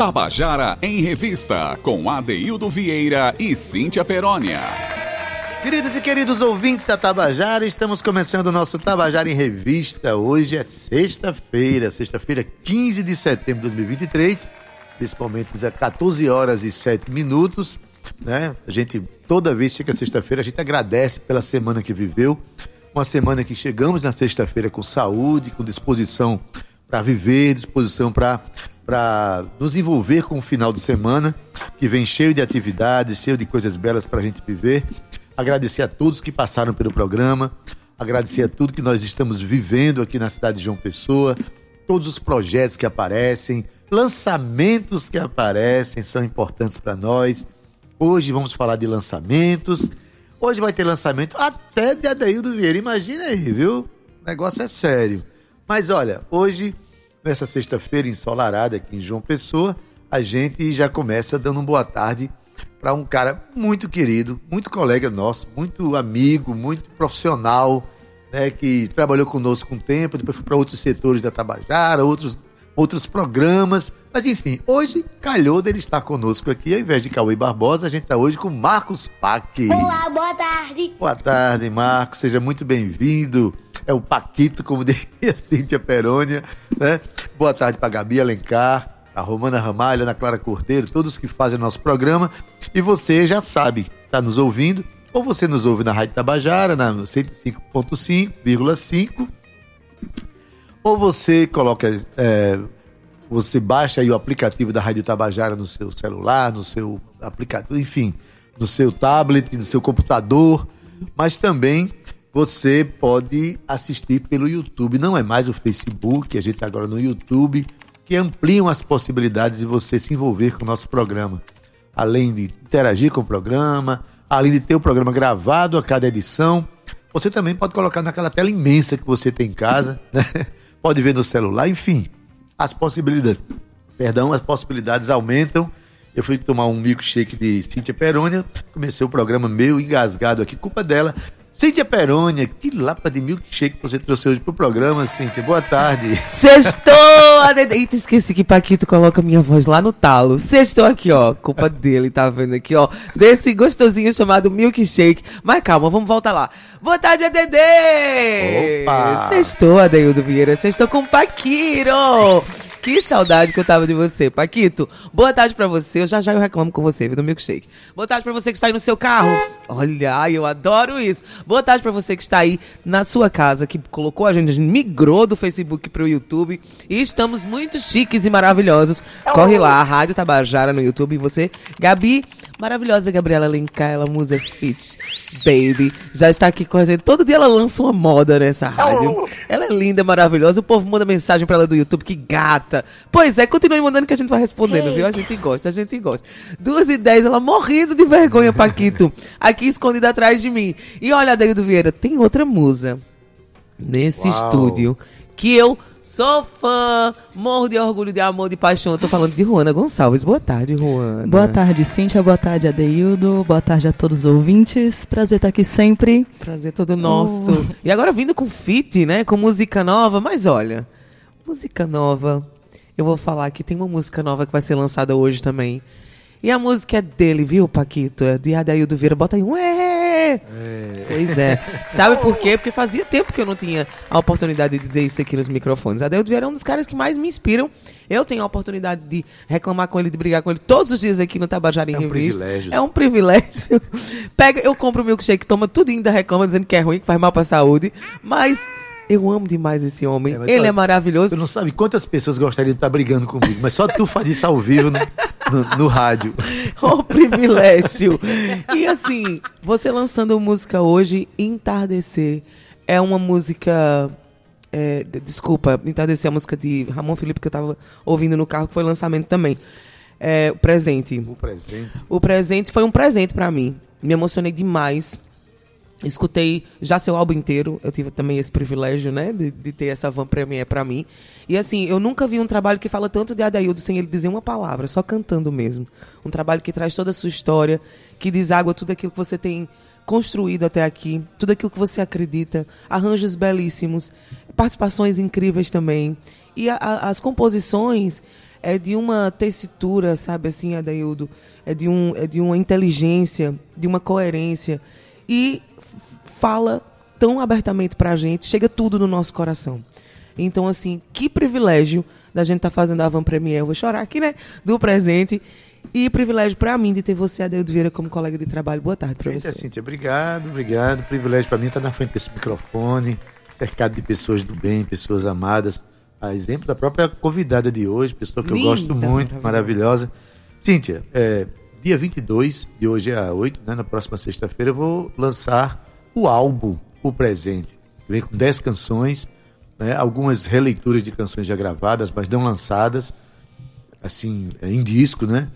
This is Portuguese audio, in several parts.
Tabajara em Revista, com Adeildo Vieira e Cíntia Perónia. Queridos e queridos ouvintes da Tabajara, estamos começando o nosso Tabajara em Revista. Hoje é sexta-feira, sexta-feira, 15 de setembro de 2023. Nesse momento, é 14 horas e 7 minutos. Né? A gente, toda vez que chega sexta-feira, a gente agradece pela semana que viveu. Uma semana que chegamos na sexta-feira com saúde, com disposição para viver, disposição para para nos envolver com o final de semana, que vem cheio de atividades, cheio de coisas belas para a gente viver. Agradecer a todos que passaram pelo programa, agradecer a tudo que nós estamos vivendo aqui na cidade de João Pessoa, todos os projetos que aparecem, lançamentos que aparecem são importantes para nós. Hoje vamos falar de lançamentos. Hoje vai ter lançamento até de Adaildo Vieira. Imagina aí, viu? O negócio é sério. Mas olha, hoje Nessa sexta-feira ensolarada aqui em João Pessoa, a gente já começa dando uma boa tarde para um cara muito querido, muito colega nosso, muito amigo, muito profissional, né, que trabalhou conosco um tempo, depois foi para outros setores da Tabajara, outros, outros programas. Mas enfim, hoje calhou dele estar conosco aqui, ao invés de Cauê Barbosa, a gente está hoje com Marcos Pac. Olá, boa tarde. Boa tarde, Marcos, seja muito bem-vindo é o Paquito, como diria Cíntia Perônia, né? Boa tarde para Gabi Alencar, a Romana Ramalho, Ana Clara Cordeiro, todos que fazem nosso programa. E você já sabe, está nos ouvindo, ou você nos ouve na Rádio Tabajara, na 105.5,5, ou você coloca, é, você baixa aí o aplicativo da Rádio Tabajara no seu celular, no seu aplicativo, enfim, no seu tablet, no seu computador, mas também você pode assistir pelo YouTube. Não é mais o Facebook, a gente está agora no YouTube, que ampliam as possibilidades de você se envolver com o nosso programa. Além de interagir com o programa, além de ter o programa gravado a cada edição, você também pode colocar naquela tela imensa que você tem em casa, né? pode ver no celular, enfim, as possibilidades, perdão, as possibilidades aumentam. Eu fui tomar um milkshake de Cíntia Perônia, comecei o programa meio engasgado aqui, culpa dela. Cíntia Perônia, que lapa de milkshake que você trouxe hoje pro programa, Cíntia. Boa tarde. Sextou! Eita, esqueci que Paquito coloca minha voz lá no talo. Sextou aqui, ó. Culpa dele, tá vendo aqui, ó. Desse gostosinho chamado milkshake. Mas calma, vamos voltar lá. Boa tarde, ADD! Opa! Sextou, Adeildo Vieira. Sextou com Paquiro! Que saudade que eu tava de você, Paquito. Boa tarde pra você. Eu já já eu reclamo com você, viu, do milkshake. Boa tarde pra você que está aí no seu carro. Olha, eu adoro isso. Boa tarde pra você que está aí na sua casa, que colocou a gente, a gente migrou do Facebook pro YouTube. E estamos muito chiques e maravilhosos. Corre lá, a Rádio Tabajara no YouTube. E você, Gabi, maravilhosa Gabriela Alencar, ela musa fit, baby. Já está aqui com a gente. Todo dia ela lança uma moda nessa rádio. Ela é linda, maravilhosa. O povo manda mensagem pra ela do YouTube, que gata. Pois é, continue mandando que a gente vai respondendo, viu? A gente gosta, a gente gosta. Duas e dez, ela morrendo de vergonha, Paquito. Aqui escondida atrás de mim. E olha, Adeildo Vieira, tem outra musa nesse Uau. estúdio que eu sou fã, morro de orgulho, de amor, de paixão. Eu tô falando de Juana Gonçalves. Boa tarde, Juana. Boa tarde, Cíntia. Boa tarde, Adeildo. Boa tarde a todos os ouvintes. Prazer estar aqui sempre. Prazer todo nosso. E agora vindo com fit, né? Com música nova. Mas olha, música nova. Eu vou falar que tem uma música nova que vai ser lançada hoje também. E a música é dele, viu, Paquito? É de Adaildo Vieira. Bota aí um é. Pois é. Sabe por quê? Porque fazia tempo que eu não tinha a oportunidade de dizer isso aqui nos microfones. Adaildo Vieira é um dos caras que mais me inspiram. Eu tenho a oportunidade de reclamar com ele, de brigar com ele todos os dias aqui no Tabajara em É um Revista. privilégio. É um privilégio. Pega, eu compro o milkshake, toma tudo e ainda reclama dizendo que é ruim, que faz mal pra saúde. Mas eu amo demais esse homem. É, mas ele olha, é maravilhoso. Você não sabe quantas pessoas gostariam de estar brigando comigo, mas só tu faz isso ao vivo no, no- no rádio. O privilégio. E assim, você lançando música hoje, Entardecer, é uma música. é, de- desculpa, Entardecer é a música de Ramon Felipe que eu tava ouvindo no carro, que foi lançamento também. É, o presente. O presente. O presente foi um presente pra mim. Me emocionei demais. Escutei já seu álbum inteiro. Eu tive também esse privilégio, né? De, de ter essa van premiere pra mim. E assim, eu nunca vi um trabalho que fala tanto de Adaildo sem ele dizer uma palavra, só cantando mesmo. Um trabalho que traz toda a sua história, que deságua tudo aquilo que você tem construído até aqui, tudo aquilo que você acredita, arranjos belíssimos, participações incríveis também. E a- a- as composições, é de uma tessitura, sabe assim, Adaildo? É de, um, é de uma inteligência, de uma coerência. E fala tão abertamente pra gente, chega tudo no nosso coração. Então, assim, que privilégio da gente estar tá fazendo a Van Premier. Eu vou chorar aqui, né? Do presente. E privilégio para mim de ter você, Adeildo Vieira, como colega de trabalho. Boa tarde para você. Cíntia, obrigado, obrigado. Privilégio para mim estar na frente desse microfone, cercado de pessoas do bem, pessoas amadas. A exemplo da própria convidada de hoje, pessoa que Linda, eu gosto muito, maravilhosa. maravilhosa. Cíntia, é, dia 22, de hoje é a 8, né, na próxima sexta-feira, eu vou lançar o álbum O Presente. Vem com 10 canções, né, algumas releituras de canções já gravadas, mas não lançadas, assim, é, em disco, né?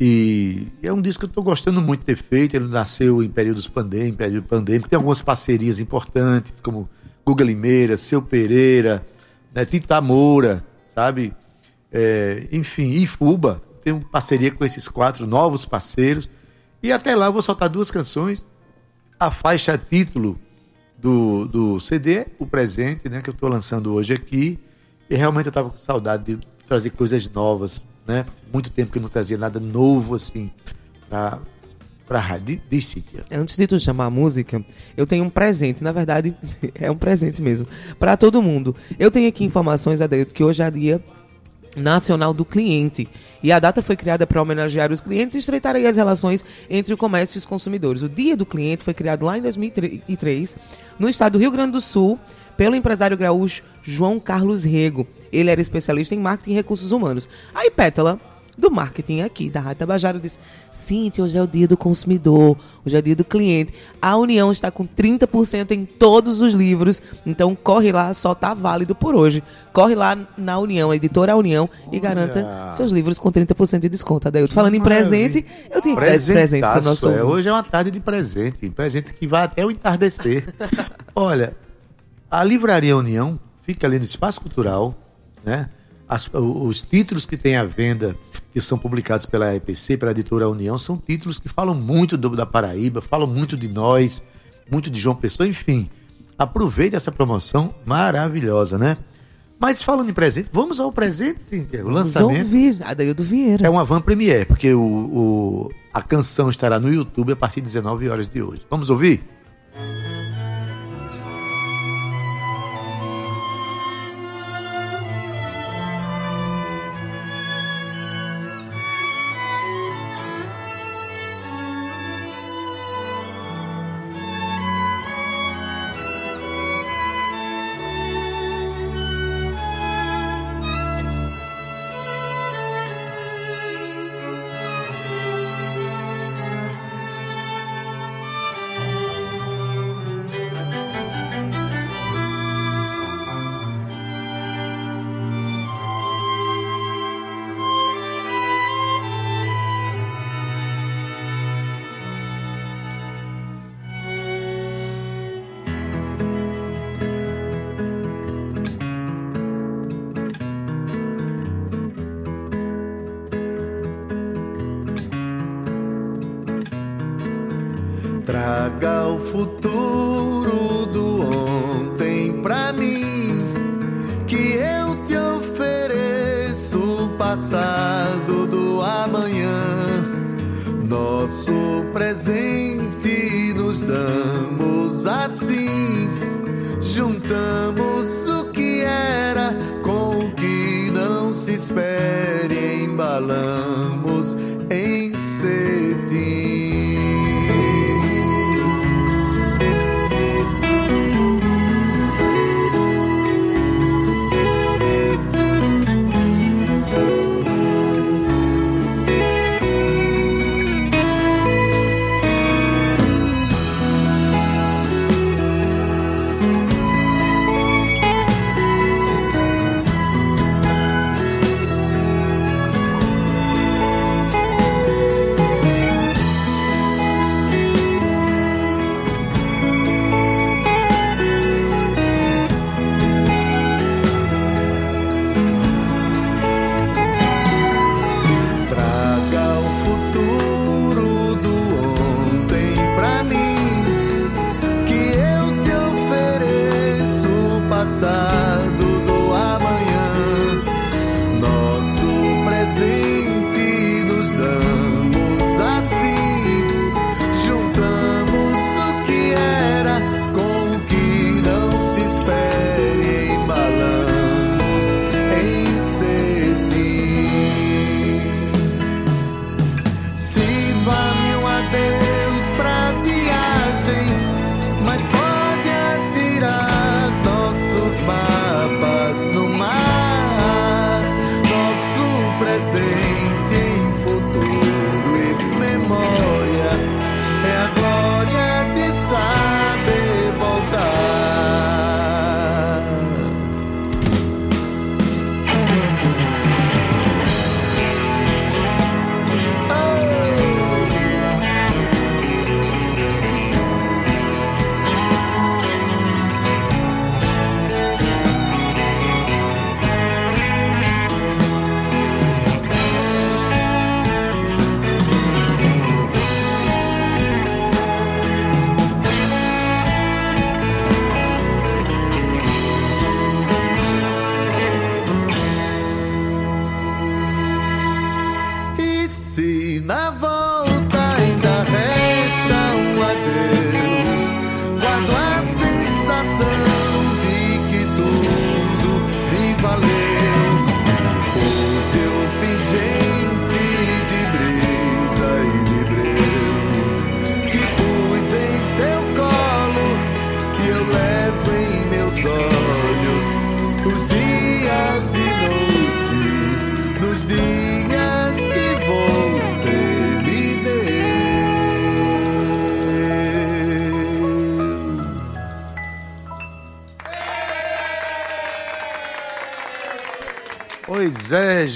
E é um disco que eu estou gostando muito de ter feito. Ele nasceu em períodos pandêmicos, período pandêmico. Tem algumas parcerias importantes, como Guga Limeira, Seu Pereira, né, Tita Moura, sabe? É, enfim, Ifuba. Tenho parceria com esses quatro novos parceiros. E até lá eu vou soltar duas canções. A faixa título do, do CD, o presente, né, que eu estou lançando hoje aqui. E realmente eu estava com saudade de trazer coisas novas né? Muito tempo que eu não trazia nada novo assim para para rádio de Cíntia. Antes de tu chamar a música, eu tenho um presente, na verdade, é um presente mesmo, para todo mundo. Eu tenho aqui informações, Adelito, que hoje é dia Nacional do Cliente. E a data foi criada para homenagear os clientes e estreitar as relações entre o comércio e os consumidores. O Dia do Cliente foi criado lá em 2003, no estado do Rio Grande do Sul, pelo empresário gaúcho João Carlos Rego. Ele era especialista em marketing e recursos humanos. Aí Pétala, do marketing aqui da Rádio Tabajara, disse: Cintia, hoje é o dia do consumidor, hoje é o dia do cliente. A União está com 30% em todos os livros, então corre lá, só tá válido por hoje. Corre lá na União, a editora União, e garanta seus livros com 30% de desconto. Adailton, falando em presente, eu tinha que dar esse presente para nosso é, Hoje é uma tarde de presente, presente que vai até o entardecer. Olha. A Livraria União fica ali no Espaço Cultural, né? As, os títulos que tem à venda, que são publicados pela EPC, pela editora União, são títulos que falam muito do, da Paraíba, falam muito de nós, muito de João Pessoa, enfim. Aproveite essa promoção maravilhosa, né? Mas falando em presente, vamos ao presente, Cíntia. O lançamento. Vamos ouvir, Adaildo Vieira. É uma van premiere, porque o, o, a canção estará no YouTube a partir de 19 horas de hoje. Vamos ouvir? Traga futuro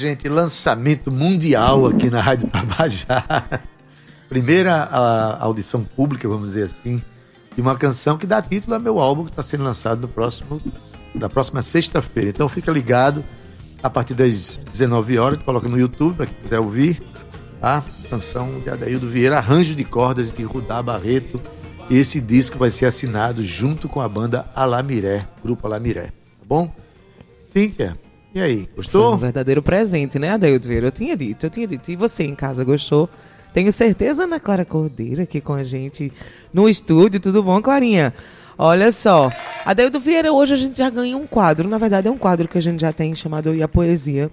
gente, lançamento mundial aqui na Rádio Tabajara. Primeira a, audição pública, vamos dizer assim, de uma canção que dá título ao meu álbum que está sendo lançado no próximo, na próxima sexta-feira. Então fica ligado a partir das 19 horas, coloca no YouTube para quem quiser ouvir a canção de Adaildo Vieira, arranjo de cordas de Rudá Barreto. E esse disco vai ser assinado junto com a banda Alamiré, grupo Alamiré, tá bom? Cíntia, e aí, gostou? Foi um verdadeiro presente, né, Adaildo Vieira? Eu tinha dito, eu tinha dito. E você em casa gostou? Tenho certeza, Ana Clara Cordeiro aqui com a gente no estúdio. Tudo bom, Clarinha? Olha só, Adeildo Vieira, hoje a gente já ganhou um quadro. Na verdade, é um quadro que a gente já tem chamado E a Poesia.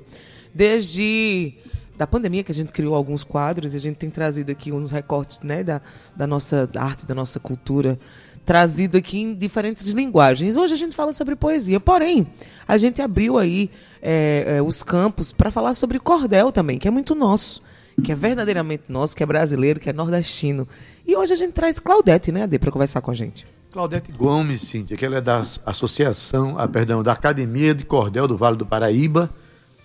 Desde da pandemia que a gente criou alguns quadros e a gente tem trazido aqui uns recortes né, da, da nossa arte, da nossa cultura, trazido aqui em diferentes linguagens. Hoje a gente fala sobre poesia, porém, a gente abriu aí é, é, os campos para falar sobre cordel também, que é muito nosso que é verdadeiramente nosso, que é brasileiro, que é nordestino. E hoje a gente traz Claudete, né, Ade, para conversar com a gente. Claudete Gomes, Cíntia, que ela é da Associação, ah, perdão, da Academia de Cordel do Vale do Paraíba,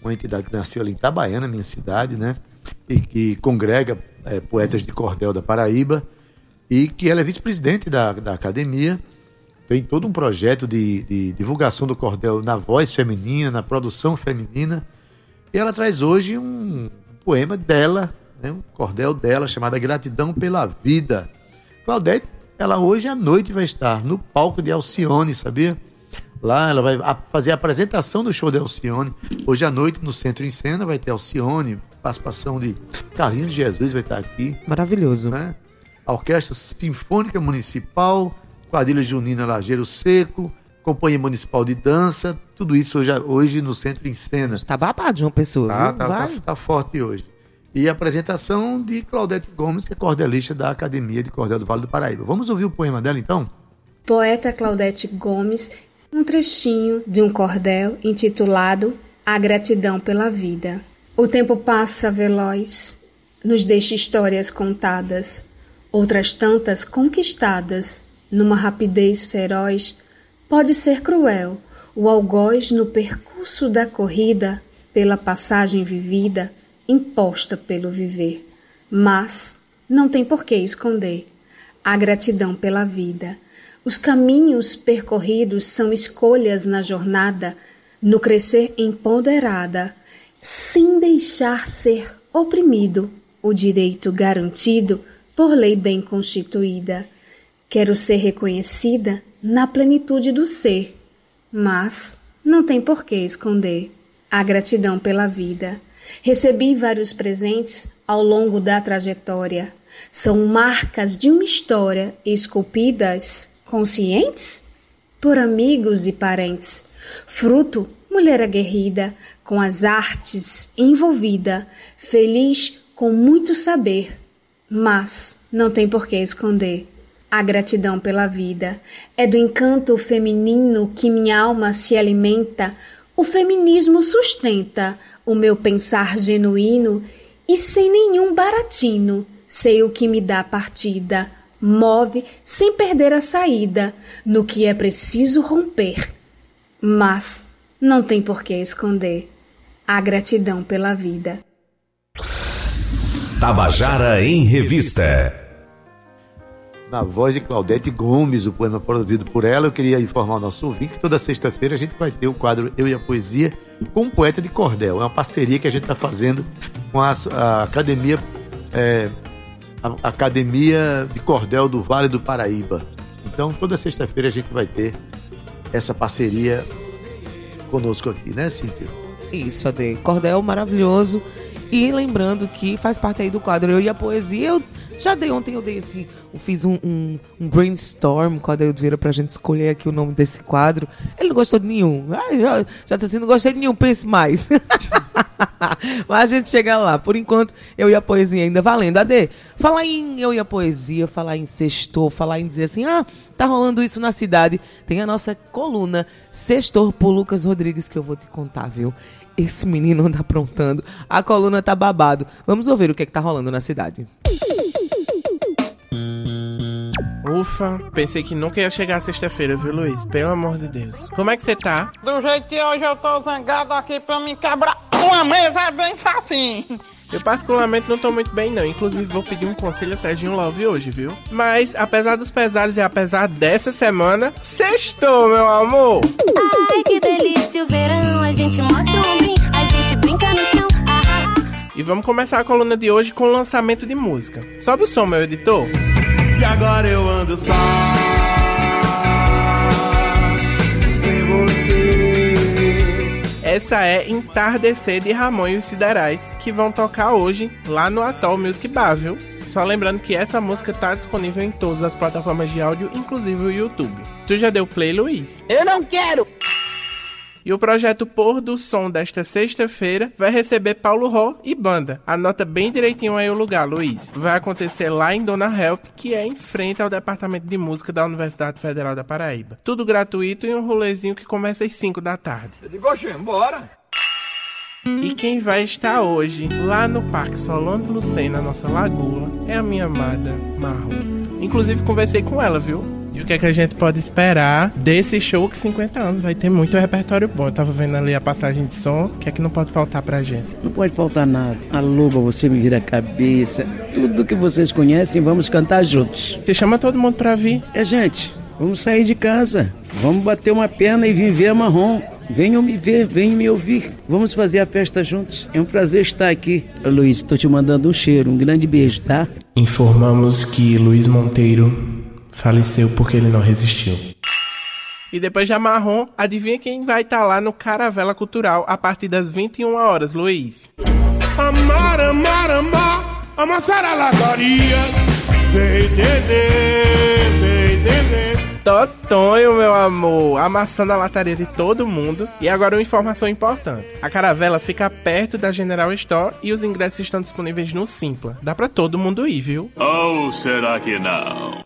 uma entidade que nasceu ali em Itabaiana, minha cidade, né? E que congrega é, poetas de cordel da Paraíba e que ela é vice-presidente da, da academia. Tem todo um projeto de, de divulgação do cordel na voz feminina, na produção feminina. E ela traz hoje um poema dela, né, um cordel dela, chamado Gratidão pela Vida. Claudete, ela hoje à noite vai estar no palco de Alcione, sabia? Lá ela vai fazer a apresentação do show de Alcione. Hoje à noite, no Centro em Cena, vai ter Alcione, participação de Carlinhos Jesus vai estar aqui. Maravilhoso. Né? A Orquestra Sinfônica Municipal, Quadrilha Junina Lajeiro Seco, Companhia Municipal de Dança, tudo isso hoje, hoje no Centro em Cena. Está babado de uma pessoa, tá, tá, tá, tá, forte hoje. E a apresentação de Claudete Gomes, que é cordelista da Academia de Cordel do Vale do Paraíba. Vamos ouvir o poema dela, então? Poeta Claudete Gomes, um trechinho de um cordel intitulado A Gratidão pela Vida. O tempo passa veloz, nos deixa histórias contadas, outras tantas conquistadas, numa rapidez feroz Pode ser cruel o algoz no percurso da corrida, pela passagem vivida, imposta pelo viver. Mas não tem por que esconder a gratidão pela vida. Os caminhos percorridos são escolhas na jornada, no crescer empoderada, sem deixar ser oprimido, o direito garantido por lei bem constituída. Quero ser reconhecida na plenitude do ser, mas não tem por que esconder a gratidão pela vida. Recebi vários presentes ao longo da trajetória. São marcas de uma história esculpidas, conscientes? Por amigos e parentes. Fruto, mulher aguerrida, com as artes envolvida, feliz com muito saber, mas não tem por que esconder a gratidão pela vida. É do encanto feminino que minha alma se alimenta. O feminismo sustenta o meu pensar genuíno e sem nenhum baratino sei o que me dá partida. Move sem perder a saída no que é preciso romper. Mas não tem por que esconder a gratidão pela vida. Tabajara em Revista na voz de Claudete Gomes, o poema produzido por ela. Eu queria informar o nosso ouvinte que toda sexta-feira a gente vai ter o quadro Eu e a Poesia com um poeta de cordel. É uma parceria que a gente está fazendo com a, a Academia, é, a Academia de Cordel do Vale do Paraíba. Então, toda sexta-feira a gente vai ter essa parceria conosco aqui, né, Cíntia? Isso, Ade. Cordel maravilhoso. E lembrando que faz parte aí do quadro Eu e a Poesia. Eu já dei ontem, eu dei assim, eu fiz um, um, um brainstorm com a Deildo Vieira pra gente escolher aqui o nome desse quadro. Ele não gostou de nenhum. Ah, já, já tá assim, não gostei de nenhum, pense mais. Mas a gente chega lá. Por enquanto, eu e a poesia ainda valendo. Ade, falar em eu e a poesia, falar em sextor, falar em dizer assim, ah, tá rolando isso na cidade. Tem a nossa coluna Sextor por Lucas Rodrigues que eu vou te contar, viu? Esse menino anda aprontando. A coluna tá babado. Vamos ouvir o que é que tá rolando na cidade. Ufa, pensei que nunca ia chegar sexta-feira, viu, Luiz? Pelo amor de Deus. Como é que você tá? Do jeito que hoje eu tô zangado aqui pra me quebrar uma mesa é bem facinho. Eu particularmente não tô muito bem não, inclusive vou pedir um conselho a Serginho Love hoje, viu? Mas, apesar dos pesares e apesar dessa semana, sextou, meu amor! Ai, que delícia o verão, a gente mostra o ombrinho, a gente brinca no chão. Ah, ah, ah. E vamos começar a coluna de hoje com o lançamento de música. Sobe o som, meu editor. E agora eu ando só. Sem você. Essa é Entardecer de Ramon e os Siderais, que vão tocar hoje lá no Atoll Music Bar, viu? Só lembrando que essa música tá disponível em todas as plataformas de áudio, inclusive o YouTube. Tu já deu play, Luiz? Eu não quero. E o projeto Pôr do Som desta sexta-feira vai receber Paulo Ró e banda. Anota bem direitinho aí o lugar, Luiz. Vai acontecer lá em Dona Help, que é em frente ao Departamento de Música da Universidade Federal da Paraíba. Tudo gratuito e um rolezinho que começa às 5 da tarde. Eu digo, bora. E quem vai estar hoje lá no Parque Solano de Lucena, nossa lagoa, é a minha amada Marrom. Inclusive conversei com ela, viu? E o que é que a gente pode esperar desse show que 50 anos vai ter muito repertório bom. Eu tava vendo ali a passagem de som, o que é que não pode faltar pra gente? Não pode faltar nada. A loba, você me vira a cabeça. Tudo que vocês conhecem, vamos cantar juntos. Você chama todo mundo pra vir. É, gente, vamos sair de casa. Vamos bater uma perna e vir ver a marrom. Venham me ver, venham me ouvir. Vamos fazer a festa juntos. É um prazer estar aqui. Luiz, tô te mandando um cheiro, um grande beijo, tá? Informamos que Luiz Monteiro faleceu porque ele não resistiu. E depois de Marrom, adivinha quem vai estar lá no Caravela Cultural a partir das 21 horas, Luiz? Amar, amar, amar. Vem, nenê, vem, nenê. Totonho, meu amor, amassando a lataria de todo mundo. E agora uma informação importante. A caravela fica perto da General Store e os ingressos estão disponíveis no Simpla. Dá pra todo mundo ir, viu? Ou será que não?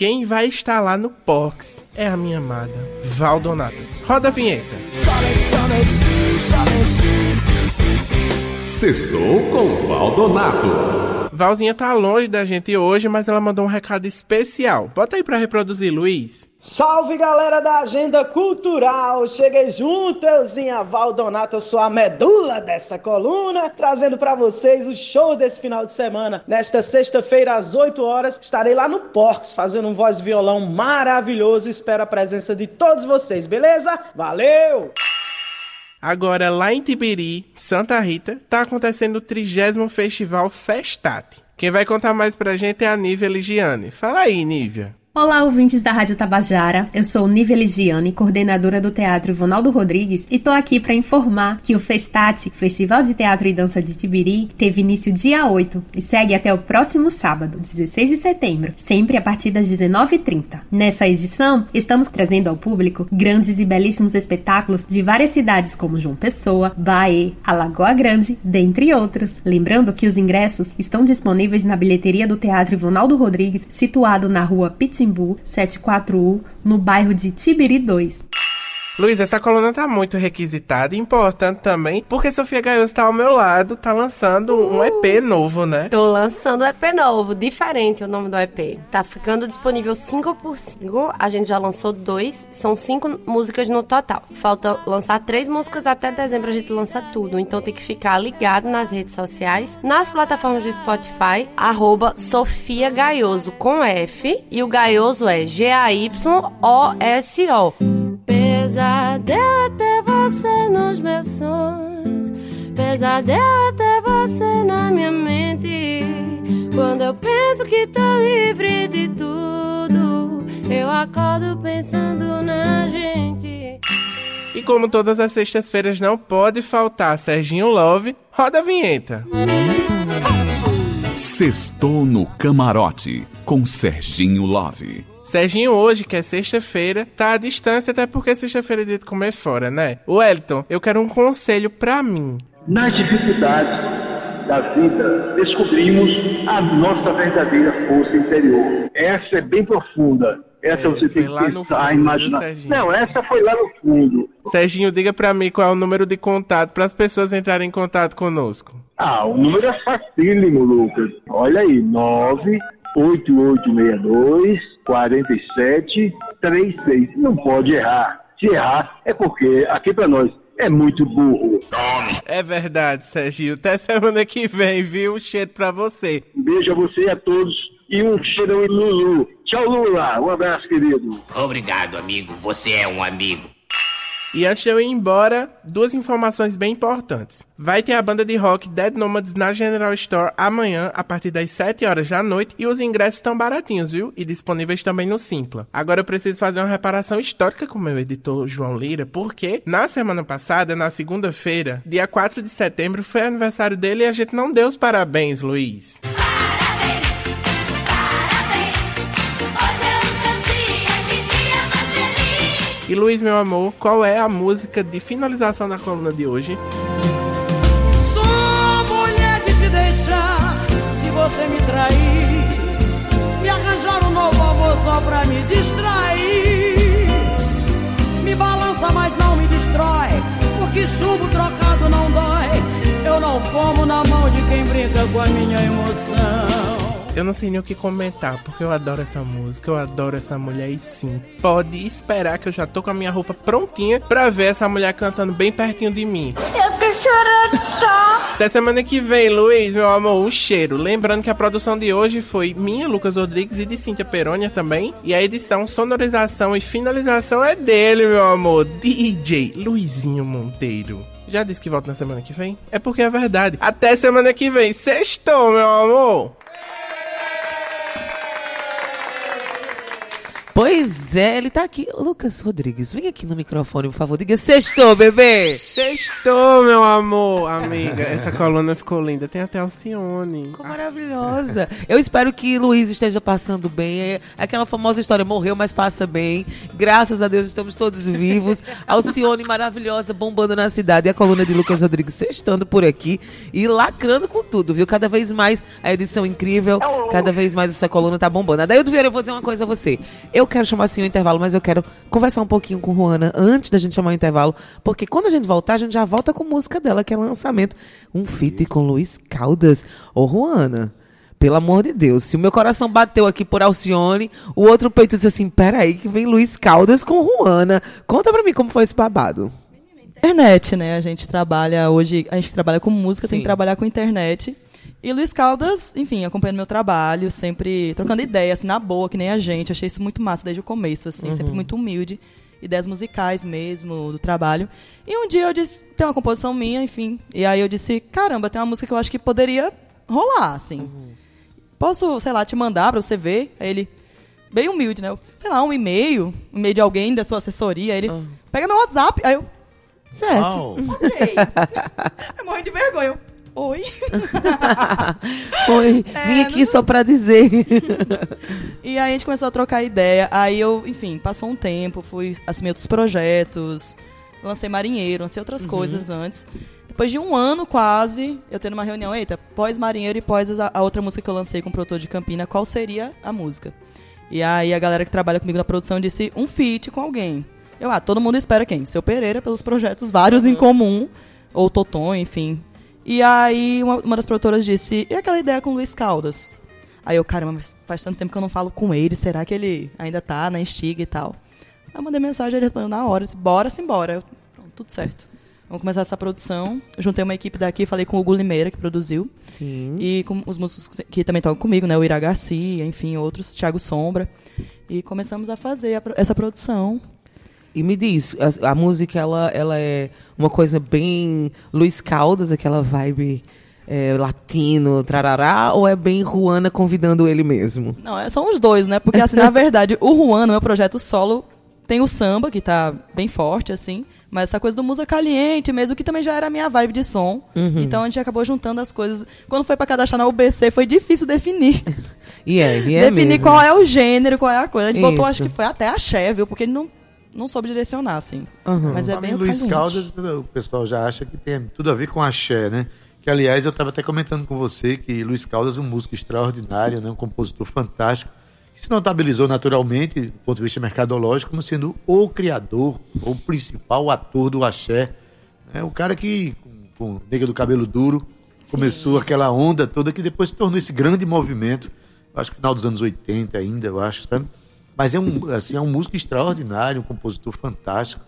Quem vai estar lá no Pox é a minha amada Valdonato. Roda a vinheta. Sextou com Valdonato. Valzinha tá longe da gente hoje, mas ela mandou um recado especial. Bota aí pra reproduzir, Luiz. Salve galera da Agenda Cultural! Cheguei junto, euzinha Valdonato, eu sou a medula dessa coluna, trazendo para vocês o show desse final de semana. Nesta sexta-feira, às 8 horas, estarei lá no Porcs, fazendo um voz violão maravilhoso. Espero a presença de todos vocês, beleza? Valeu! Agora, lá em Tibiri, Santa Rita, tá acontecendo o 30 Festival Festate. Quem vai contar mais pra gente é a Nívia Ligiane. Fala aí, Nívia. Olá, ouvintes da Rádio Tabajara. Eu sou Nívia Ligiane, coordenadora do Teatro Ivonaldo Rodrigues, e tô aqui para informar que o Festate, Festival de Teatro e Dança de Tibiri, teve início dia 8 e segue até o próximo sábado, 16 de setembro, sempre a partir das 19h30. Nessa edição, estamos trazendo ao público grandes e belíssimos espetáculos de várias cidades como João Pessoa, Bahia, Alagoa Grande, dentre outros. Lembrando que os ingressos estão disponíveis na bilheteria do Teatro Ivonaldo Rodrigues, situado na rua Pitimbu 74U, no bairro de Tibiri 2. Luiz, essa coluna tá muito requisitada e importante também, porque Sofia Gaioso tá ao meu lado, tá lançando um EP novo, né? Tô lançando um EP novo, diferente o nome do EP. Tá ficando disponível 5 por 5. A gente já lançou dois, são cinco músicas no total. Falta lançar três músicas até dezembro, a gente lança tudo. Então tem que ficar ligado nas redes sociais, nas plataformas do Spotify, arroba Sofia Gaioso com F. E o Gaioso é G-A-Y-O-S-O. Pesadelo é ter você nos meus sonhos. Pesadelo é ter você na minha mente. Quando eu penso que tô livre de tudo, eu acordo pensando na gente. E como todas as sextas-feiras não pode faltar Serginho Love, roda a vinheta. Sextou no camarote com Serginho Love. Serginho hoje, que é sexta-feira, tá à distância, até porque sexta-feira é dia de comer fora, né? Wellington, eu quero um conselho pra mim. Nas dificuldades da vida, descobrimos a nossa verdadeira força interior. Essa é bem profunda. Essa É, você tem lá que no pensar, imaginar. Não, essa foi lá no fundo. Serginho, diga pra mim qual é o número de contato para as pessoas entrarem em contato conosco. Ah, o número é facílimo, Lucas. Olha aí, 98862 4736. Não pode errar. Se errar, é porque aqui para nós é muito burro. É verdade, Serginho. Até semana que vem, viu? Um cheiro pra você. Um beijo a você e a todos e um cheirão em Lulu. Tchau, Lula. Um abraço, querido. Obrigado, amigo. Você é um amigo. E antes de eu ir embora, duas informações bem importantes. Vai ter a banda de rock Dead Nomads na General Store amanhã, a partir das 7 horas da noite, e os ingressos estão baratinhos, viu? E disponíveis também no Simpla. Agora eu preciso fazer uma reparação histórica com o meu editor João Lira, porque na semana passada, na segunda-feira, dia 4 de setembro, foi aniversário dele e a gente não deu os parabéns, Luiz. E Luiz, meu amor, qual é a música de finalização da coluna de hoje? Sou mulher de te deixar se você me trair e arranjar um novo amor só pra me distrair. Me balança, mas não me destrói, porque chumbo trocado não dói. Eu não como na mão de quem brinca com a minha emoção. Eu não sei nem o que comentar, porque eu adoro essa música, eu adoro essa mulher e sim, pode esperar que eu já tô com a minha roupa prontinha pra ver essa mulher cantando bem pertinho de mim. Eu tô chorando só. Até semana que vem, Luiz, meu amor, um cheiro. Lembrando que a produção de hoje foi minha, Lucas Rodrigues e de Cíntia Perônia também. E a edição, sonorização e finalização é dele, meu amor, DJ Luizinho Monteiro. Já disse que volta na semana que vem? É porque é verdade. Até semana que vem. Sextou, meu amor! Pois é, ele tá aqui. Lucas Rodrigues, vem aqui no microfone, por favor. Diga sextou, bebê! Sextou, meu amor! Amiga, essa coluna ficou linda. Tem até Alcione. Ficou maravilhosa. Eu espero que Luiz esteja passando bem. É aquela famosa história, morreu, mas passa bem. Graças a Deus estamos todos vivos. Alcione maravilhosa, bombando na cidade. E a coluna de Lucas Rodrigues sextando por aqui e lacrando com tudo, viu? Cada vez mais a edição incrível, cada vez mais essa coluna tá bombando. Daí, Vieira, eu vou dizer uma coisa a você. Eu quero chamar assim o intervalo, mas eu quero conversar um pouquinho com Juana antes da gente chamar o intervalo, porque quando a gente voltar, a gente já volta com música dela, que é lançamento. Um feat com Luiz Caldas. Ô, Juana. Pelo amor de Deus, se o meu coração bateu aqui por Alcione, o outro peito disse assim: peraí, que vem Luiz Caldas com Juana. Conta pra mim como foi esse babado. Internet, né? A gente trabalha hoje, a gente trabalha com música, tem que trabalhar com internet. E Luiz Caldas, enfim, acompanhando meu trabalho, sempre trocando ideias, assim, na boa, que nem a gente. Achei isso muito massa desde o começo, assim, Uhum. sempre muito humilde. Ideias musicais mesmo, do trabalho. E um dia eu disse, tem uma composição minha, enfim. E aí eu disse, caramba, tem uma música que eu acho que poderia rolar, assim. Posso, sei lá, te mandar pra você ver? Aí ele, bem humilde, né? Eu, sei lá, um e-mail, um e-mail de alguém da sua assessoria. Aí ele, pega meu WhatsApp. Aí eu, certo. Uau. Ok. eu morri de vergonha. Eu, Oi. Foi, vim aqui só pra dizer. E aí a gente começou a trocar ideia. Aí eu, enfim, passou um tempo, fui assumir outros projetos, lancei Marinheiro, lancei outras Uhum. coisas antes. Depois de um ano quase, eu tendo uma reunião, eita, pós Marinheiro e pós a, a outra música que eu lancei com o produtor de Campina, qual seria a música? E aí a galera que trabalha comigo na produção disse um feat com alguém. Eu, ah, todo mundo espera quem? Seu Pereira, pelos projetos vários em comum, ou Toton, enfim. E aí uma, uma das produtoras disse, e aquela ideia com o Luiz Caldas? Aí eu, caramba, mas faz tanto tempo que eu não falo com ele, será que ele ainda tá na Instiga e tal? Aí eu mandei mensagem, ele respondeu na hora, disse, bora simbora. Eu, pronto, tudo certo. Vamos começar essa produção. Eu juntei uma equipe daqui, falei com o Hugo Limeira, que produziu. Sim. E com os músicos que também tocam comigo, né? O Ira Garcia, enfim, outros, Thiago Sombra. E começamos a fazer a essa produção. E me diz, a, a música ela, ela é uma coisa bem Luiz Caldas, aquela vibe é, latino, trarará, ou é bem Juana convidando ele mesmo? Não, é, são os dois, né? Porque, assim, na verdade, o Juan, no meu projeto solo, tem o samba, que tá bem forte, assim. Mas essa coisa do Musa Caliente mesmo, que também já era a minha vibe de som. Uhum. Então a gente acabou juntando as coisas. Quando foi pra cadastrar na UBC, foi difícil definir. E é, e é definir mesmo. qual é o gênero, qual é a coisa. A gente botou, acho Isso. que foi até axé, viu? Porque ele não, não soube direcionar, assim. Mas é bem Luiz. Caldas, o pessoal já acha que tem tudo a ver com axé, né? Que, aliás, eu estava até comentando com você que Luiz Caldas é um músico extraordinário, né? um compositor fantástico, que se notabilizou naturalmente, do ponto de vista mercadológico, como sendo o criador, o principal ator do axé. É o cara que, com, com Nega do Cabelo Duro, começou aquela onda toda que depois se tornou esse grande movimento, acho que no final dos anos 80 ainda, eu acho, sabe? Mas é um, assim, é um músico extraordinário, um compositor fantástico.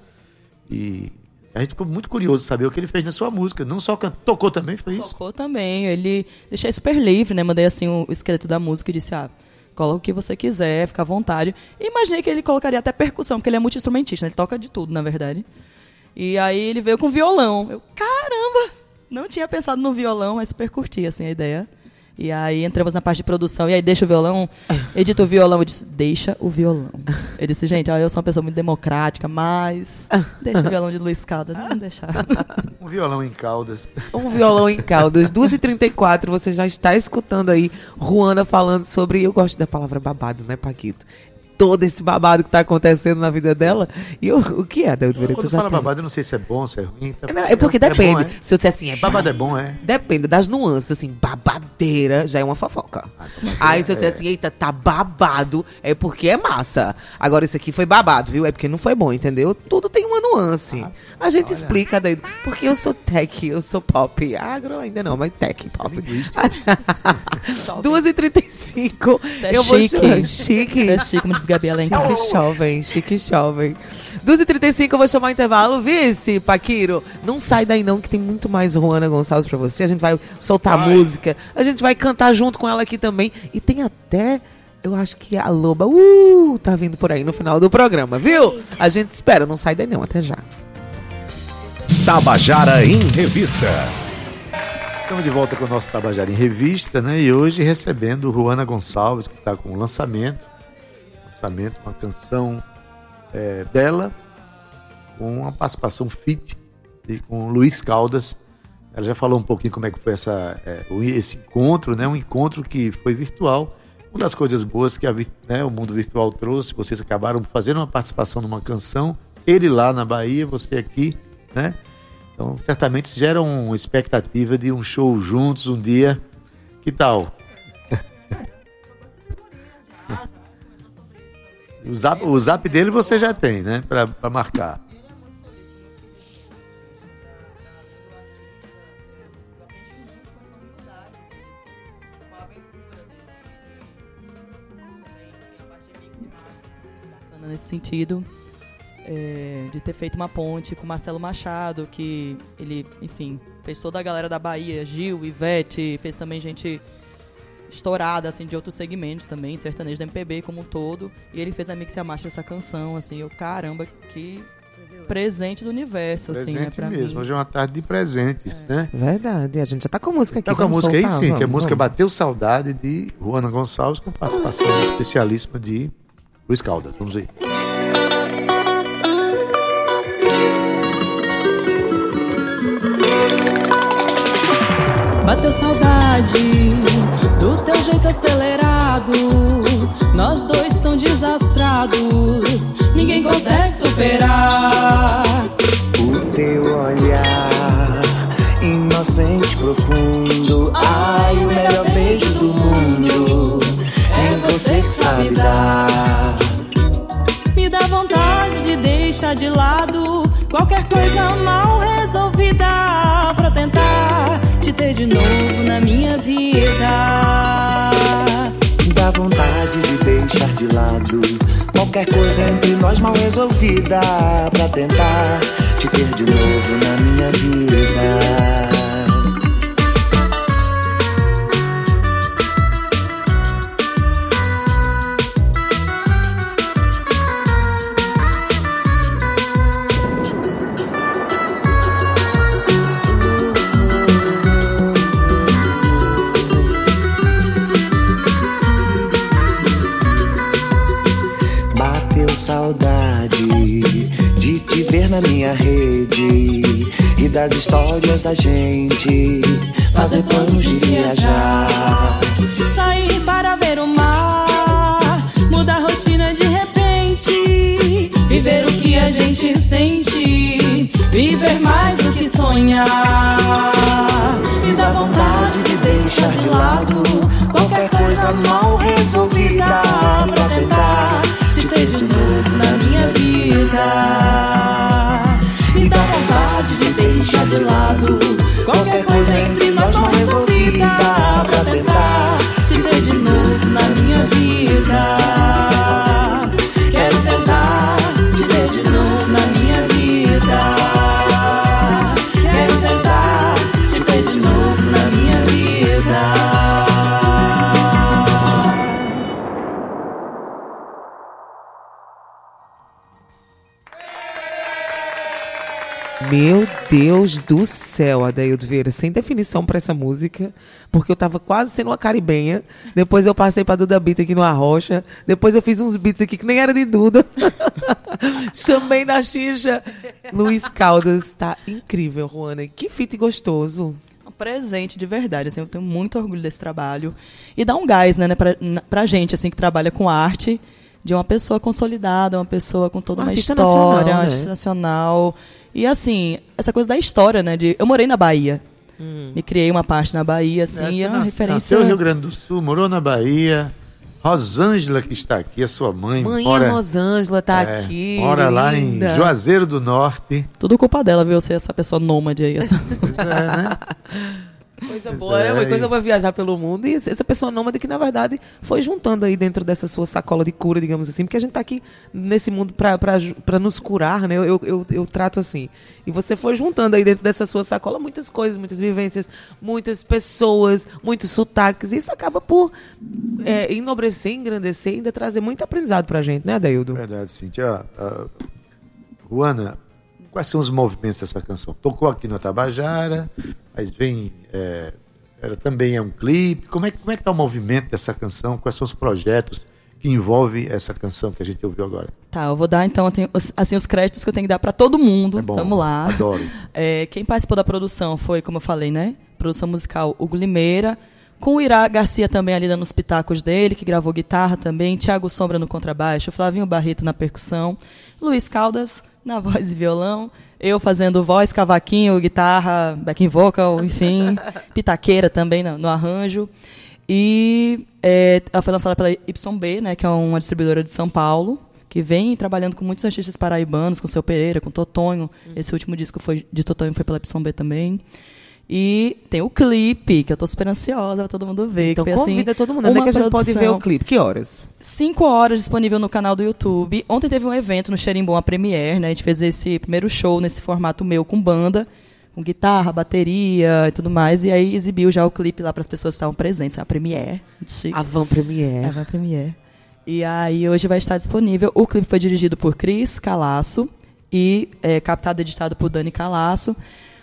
E A gente ficou muito curioso saber o que ele fez na sua música. Não só cantou, tocou também, foi isso? Tocou também. Ele deixei super livre, né? Mandei assim o esqueleto da música e disse: ah, coloca o que você quiser, fica à vontade. E imaginei que ele colocaria até percussão, porque ele é multi-instrumentista, né? Ele toca de tudo, na verdade. E aí ele veio com violão. Eu, caramba! Não tinha pensado no violão, mas super curti assim, a ideia. E aí entramos na parte de produção, e aí deixa o violão, edita o violão, eu disse, deixa o violão. Ele disse, gente, ó, eu sou uma pessoa muito democrática, mas deixa o violão de Luiz Caldas, vamos deixar. Um violão em Caldas. Um violão em Caldas. 2h34, você já está escutando aí Ruana falando sobre. Eu gosto da palavra babado, né, Paquito? Todo esse babado que tá acontecendo na vida dela. E eu- o que é, Vereto? Quando fala tem. babado, eu não sei se é bom, se é ruim. tá- Não, é porque depende. bom, é? Se eu disser assim, é Babado é bom, é? Depende das nuances, assim, babadeira já é uma fofoca. Aí se eu disser assim, eita, tá babado, é porque é massa. Agora isso aqui foi babado, viu? É porque não foi bom, entendeu? Tudo tem uma nuance. A gente explica daí. Porque eu sou tech, eu sou pop. Agro ainda não, mas tech, pop. 2h35. Você é eu vou chique. chique. Você é chique, como diz Gabi Alencar. Chique jovem, chique jovem. 2h35 eu vou chamar o intervalo. Vice, Paquiro, não sai daí não, que tem muito mais Juana Gonçalves pra você. A gente vai soltar música, a gente vai cantar junto com ela aqui também. E tem até, eu acho que a Loba, uh, tá vindo por aí no final do programa, viu? A gente espera, não sai daí não, até já. Tabajara em Revista. Estamos de volta com o nosso Tabajara em Revista, né? E hoje recebendo Juana Gonçalves, que está com um lançamento. Lançamento, uma canção é, dela, com uma participação fit e com Luiz Caldas. Ela já falou um pouquinho como é que foi essa, é, esse encontro, né? Um encontro que foi virtual. Uma das coisas boas que a né, o mundo virtual trouxe, vocês acabaram fazendo uma participação numa canção, ele lá na Bahia, você aqui, né? Então, certamente gera uma expectativa de um show juntos um dia. Que tal? O, zap, o zap dele você já tem, né? Pra, pra marcar. nesse sentido. é, de ter feito uma ponte com Marcelo Machado, que ele, enfim, fez toda a galera da Bahia, Gil, Ivete, fez também gente estourada, assim, de outros segmentos também, de sertanejo da MPB como um todo, e ele fez a mix e a marcha dessa canção, assim, eu, caramba, que presente do universo, assim, né, Presente mesmo. mim. Hoje é uma tarde de presentes, né? Verdade, a gente já tá com a música aqui. Tá com a música aí, soltar? sim. A Vamos, música vamos. Bateu Saudade de Juana Gonçalves, com participação especialíssima de Luiz Caldas. Vamos aí. Bateu saudade do teu jeito acelerado. Nós dois tão desastrados, ninguém consegue superar. O teu olhar, inocente, profundo. Ai, o melhor beijo do mundo. É você que sabe dar. Me dá vontade de deixar de lado qualquer coisa mal resolvida vida. Dá vontade de deixar de lado qualquer coisa entre nós mal resolvida pra tentar te ter de novo na minha vida. Histórias da gente. Fazer planos de viajar. Sair para ver o mar, mudar a rotina de repente. Viver o que a gente sente, viver mais do que sonhar. Deus do céu, Adaildo Vieira, sem definição pra essa música, porque eu tava quase sendo uma caribenha. Depois eu passei pra Duda Beat aqui no Arrocha. Depois eu fiz uns beats aqui que nem era de Duda. Chamei na xixa. Luiz Caldas, tá incrível, Juana. Que fit gostoso. Presente de verdade, assim, eu tenho muito orgulho desse trabalho. E dá um gás, né, né pra, pra gente, assim, que trabalha com arte, de uma pessoa consolidada, uma pessoa com toda Um uma artista história, nacional, um né? artista nacional. E assim, essa coisa da história, né, de... Eu morei na Bahia. Hum. Me criei uma parte na Bahia, assim, e é uma Na- referência... Nasceu no Rio Grande do Sul, morou na Bahia. Rosângela, que está aqui, a sua mãe. Mãe mora, Rosângela tá é, aqui. Mora lá em linda. Juazeiro do Norte. Tudo culpa dela, viu? Ser essa pessoa nômade aí. Essa... Pois é, né? Coisa Pois boa, né? é, Uma coisa vai viajar pelo mundo e essa pessoa nômade que, na verdade, foi juntando aí dentro dessa sua sacola de cura, digamos assim, porque a gente tá aqui nesse mundo pra nos curar, né? Eu, eu, eu, eu trato assim. E você foi juntando aí dentro dessa sua sacola muitas coisas, muitas vivências, muitas pessoas, muitos sotaques. E isso acaba por é, enobrecer, engrandecer e ainda trazer muito aprendizado pra gente, né, Adaildo? Verdade, Cintia. Ah, Juana, quais são os movimentos dessa canção? Tocou aqui no Tabajara, mas vem. é, ela também é um clipe. Como é, que- como é que está o movimento dessa canção? Quais são os projetos que envolvem essa canção que a gente ouviu agora? Tá, eu vou dar então os- assim os créditos que eu tenho que dar para todo mundo. É bom, Vamos lá. adoro. É, quem participou da produção foi, como eu falei, né? Produção musical Hugo Limeira, com o Irá Garcia também ali dando os pitacos dele, que gravou guitarra também, Thiago Sombra no contrabaixo, Flavinho Barreto na percussão, Luiz Caldas na voz e violão, eu fazendo voz, cavaquinho, guitarra, backing vocal, enfim, pitaqueira também no, no arranjo. E é, ela foi lançada pela YB, né, que é uma distribuidora de São Paulo, que vem trabalhando com muitos artistas paraibanos, com seu Pereira, com Totonho. Esse último disco foi de Totonho foi pela YB também. E tem o clipe, que eu tô super ansiosa pra todo mundo ver. Então que foi, assim, convida todo mundo. Onde é que a gente pode ver o clipe? Que horas? Cinco horas disponível no canal do YouTube. Ontem teve um evento no Xerimbom, a Premiere, né? A gente fez esse primeiro show nesse formato meu com banda, com guitarra, bateria e tudo mais. E aí exibiu já o clipe lá para as pessoas que estavam presentes. A Premiere. A Van Premiere. A Van Premiere. E aí hoje vai estar disponível. O clipe foi dirigido por Cris Calaço e é, captado e editado por Dani Calaço.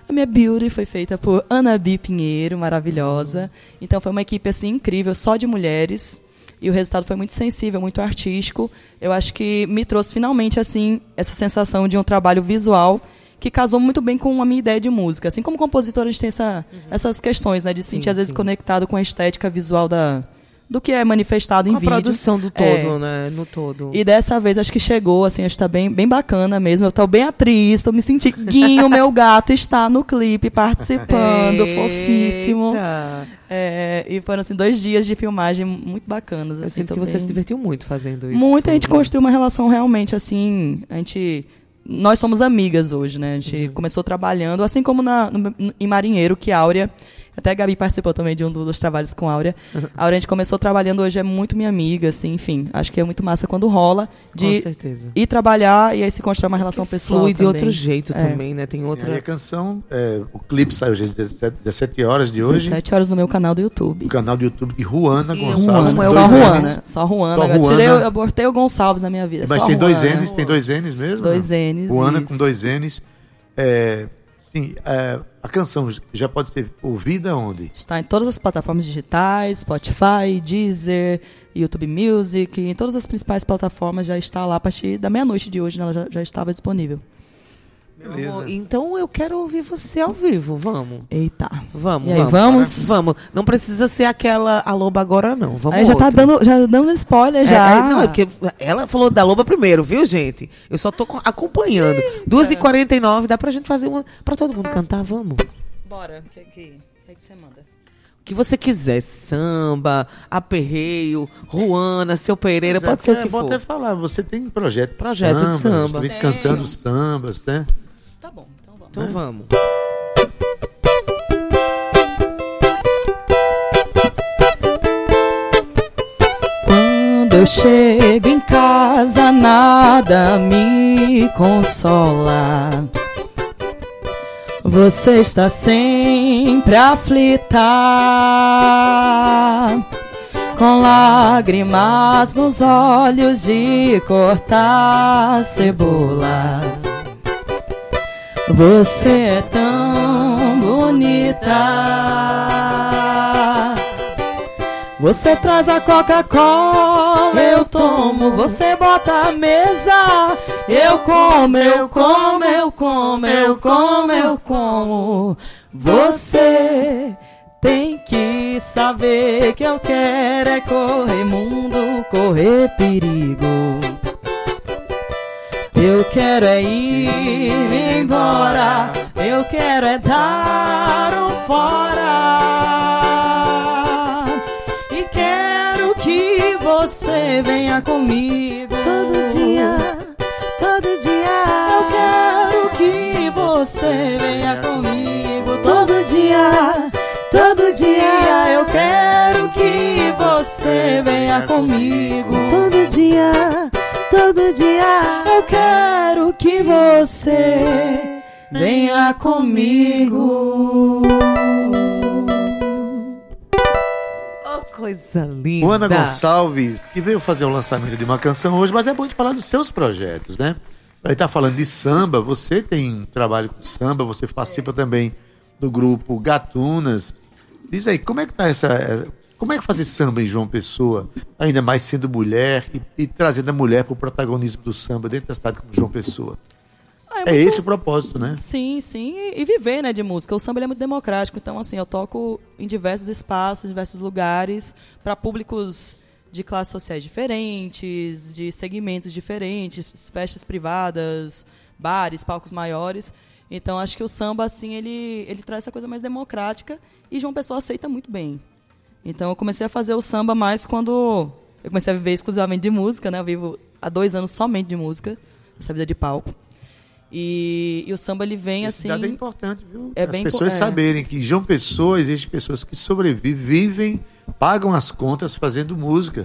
A minha beauty foi feita por Ana Bi Pinheiro, maravilhosa. Então foi uma equipe assim incrível, só de mulheres. E o resultado foi muito sensível, muito artístico. Eu acho que me trouxe finalmente assim essa sensação de um trabalho visual que casou muito bem com a minha ideia de música. Assim como compositor, a gente tem essa, essas questões, né, de se sentir às vezes conectado com a estética visual da do que é manifestado em Com a vídeos. produção do todo, É. né? No todo. E dessa vez acho que chegou, assim, acho que tá bem, bem bacana mesmo. Eu tô bem atriz, tô me sentindo. Guinho, meu gato, está no clipe participando, Eita. fofíssimo. É, e foram assim, dois dias de filmagem muito bacanas. Eu Assim, sinto tô que você bem- se divertiu muito fazendo isso. Muito, a gente tudo. construiu uma relação realmente assim. A gente. Nós somos amigas hoje, né? A gente Uhum. começou trabalhando, assim como na, no- em Marinheiro, que a Áurea. Até a Gabi participou também de um dos trabalhos com a Áurea. A Áurea a gente começou trabalhando hoje, é muito minha amiga, assim, enfim. Acho que é muito massa quando rola de Com certeza. ir trabalhar e aí se constrói uma relação pessoal. Flui de outro jeito É. também, né? Tem E outra. a canção, é, o clipe saiu às 17, 17 horas de hoje. 17 horas no meu canal do YouTube. No canal do YouTube de Juana E Gonçalves. Dois só Ns. Juana. Só Juana. Só Eu, tirei, eu abortei o Gonçalves na minha vida. Mas só tem dois Juana. N's, tem dois N's mesmo? Dois? N's, Juana isso. com dois N's. É, sim, é, a canção já pode ser ouvida onde? Está em todas as plataformas digitais, Spotify, Deezer, YouTube Music, em todas as principais plataformas já está lá a partir da meia-noite de hoje, né, ela já, já estava disponível. Amor, Então eu quero ouvir você ao vivo, vamos. Eita. Vamos, E aí, vamos. vamos? Vamos. Não precisa ser aquela a loba agora, não. Vamos Aí já tá outra. dando, já dando spoiler É, já. é, não, é porque ela falou da loba primeiro, viu, gente? Eu só tô co- acompanhando. 2h49, dá pra gente fazer uma. Pra todo mundo cantar, vamos. Bora, o que, que, que, que você manda? O que você quiser. Samba, aperreio, Ruana, seu Pereira, Mas é pode ser o é que bom for. até falar, você tem projeto, Projeto de sambas, samba. vem Tenho. cantando sambas, né? Então vamos. Então vamos. Quando eu chego em casa, nada me consola. Você está sempre aflita, com lágrimas nos olhos de cortar cebola. Você é tão bonita. Você traz a Coca-Cola, eu tomo. Você bota a mesa, eu como, eu como, eu como, eu como, eu como. Você tem que saber que eu quero é correr mundo, correr perigo. Eu quero é ir embora, eu quero é dar um fora. E quero que você venha comigo todo dia, todo dia. Eu quero que você venha comigo todo dia, todo dia. Eu quero que você venha comigo todo dia, todo dia. Eu quero que você venha comigo. Oh, coisa linda. O Ana Gonçalves, que veio fazer o lançamento de uma canção hoje, mas é bom de falar dos seus projetos, né? Ele tá falando de samba, você tem um trabalho com samba, você participa também do grupo Gatunas. Diz aí, como é que tá essa. Como é que fazer samba em João Pessoa, ainda mais sendo mulher e, e trazendo a mulher para o protagonismo do samba dentro da cidade como João Pessoa? É, esse o propósito, né? Sim, sim, e, e viver, né, de música. O samba é muito democrático, então assim, eu toco em diversos espaços, em diversos lugares, para públicos de classes sociais diferentes, de segmentos diferentes, festas privadas, bares, palcos maiores. Então acho que o samba assim, ele ele traz essa coisa mais democrática e João Pessoa aceita muito bem. Então eu comecei a fazer o samba mais quando eu comecei a viver exclusivamente de música, né? Eu vivo há dois anos somente de música, essa vida de palco. E, e o samba ele vem Esse assim. dado é importante, viu? É As bem pessoas é. saberem que João Pessoa existem pessoas que sobrevivem, vivem, pagam as contas fazendo música.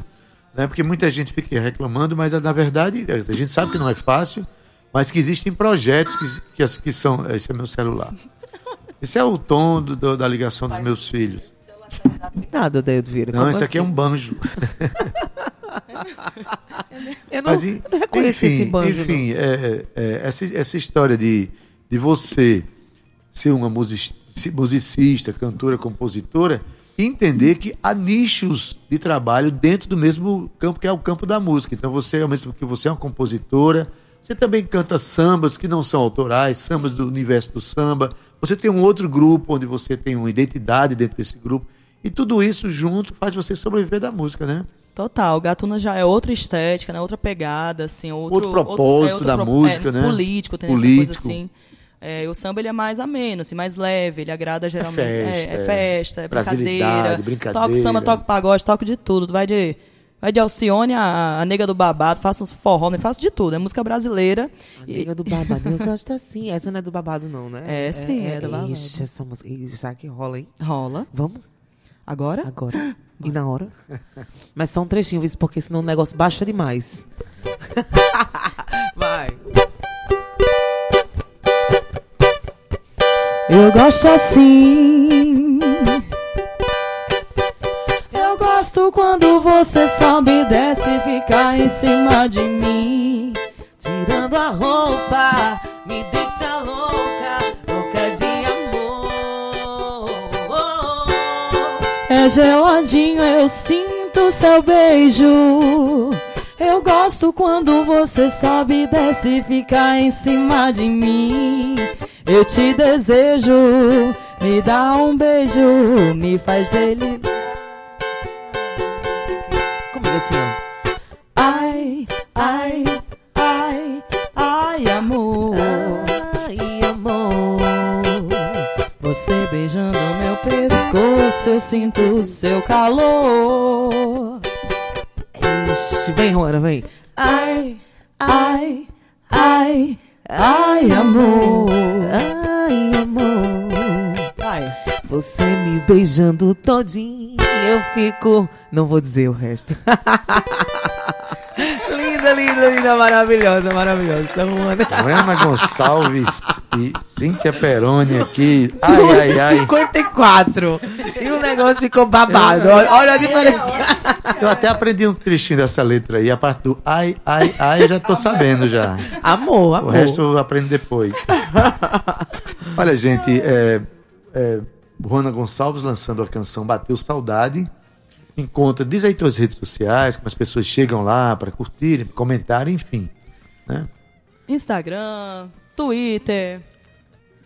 Né? Porque muita gente fica reclamando, mas na verdade a gente sabe que não é fácil, mas que existem projetos que, que, que são. Esse é meu celular. Esse é o tom do- do- da ligação dos meus filhos. Nada, Dedo Vieira. Não, esse aqui é assim? um banjo. Eu não, Mas, não reconheci enfim, esse banjo. enfim é, é, essa, essa história de, de você ser uma music- musicista, cantora, compositora, e entender que há nichos de trabalho dentro do mesmo campo que é o campo da música. Então você, ao mesmo que você é uma compositora, você também canta sambas que não são autorais, sambas do universo do samba. Você tem um outro grupo onde você tem uma identidade dentro desse grupo. E tudo isso junto faz você sobreviver da música, né? Total, Gatuna já é outra estética, né? outra pegada, assim, outro, Outro propósito da música, né? Político, tem essa Político. coisa assim. É, o samba ele é mais ameno, assim, mais leve, ele agrada geralmente. festa, é, é é. festa, é Brasilidade, brincadeira. brincadeira. Toco samba, toco pagode, toco de tudo. Vai de, vai de Alcione a, a nega do babado, faço uns forró, né? faço de tudo. É música brasileira. A nega do babado, eu gosto assim. Essa não é do babado, não, né? É, sim, é do babado. Ixi, essa música. Será que rola, hein? Rola. Vamos? Agora? Agora. E na hora? Mas só um trechinho, viu? porque senão o negócio baixa demais. Vai. Eu gosto assim. Eu gosto quando você sobe e desce e fica em cima de mim. Tirando a roupa, me deixa louca É geladinho, eu sinto seu beijo. Eu gosto quando você sobe e desce e fica em cima de mim. Eu te desejo, me dá um beijo, me faz dele. Comigo assim, ó. Ai, ai, ai, Você beijando meu pescoço, eu sinto o seu calor. Ixi, vem, Rora, vem. Ai, ai, ai, ai, amor. Ai, amor. Vai. Você me beijando todinho, eu fico. Não vou dizer o resto. linda, linda, maravilhosa, maravilhosa. Samana. Ana Gonçalves e Cíntia Peroni aqui. Ai, ai, ai. 54. E o negócio ficou babado. Olha, olha a diferença. Eu até aprendi um trechinho dessa letra aí. A parte do ai, ai, ai, eu já tô sabendo já. Amor, O amor. resto eu aprendo depois. Olha, gente, é, é, Juana Gonçalves lançando a canção Bateu Saudade. Encontra, diz aí tuas redes sociais, como as pessoas chegam lá para curtirem, comentarem, enfim. Né? Instagram, Twitter,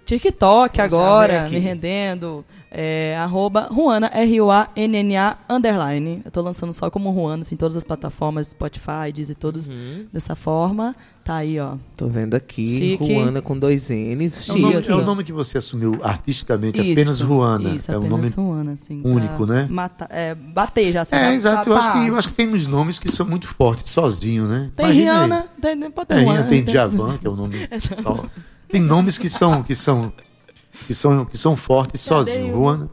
TikTok Vamos agora, me rendendo. É, arroba Ruana, R-U-A-N-N-A, underline. Eu tô lançando só como Ruana, assim, todas as plataformas, Spotify, Deezer, todos dessa forma. Tá aí, ó. Tô vendo aqui, Chique. Ruana com dois N's. É o, nome, é o nome que você assumiu artisticamente, Isso, apenas Ruana. Isso, é um apenas nome Ruana, assim. único, né? Matar, é, bater já, assim. É, exato. Eu acho, que, eu acho que tem uns nomes que são muito fortes, sozinho, né? Tem Imagina aí. Rihanna, tem, pode ter Tem, Ruana. tem Djavan, que é o nome só. Tem nomes que são que são que são que são fortes sozinho. Adeildo. Juana.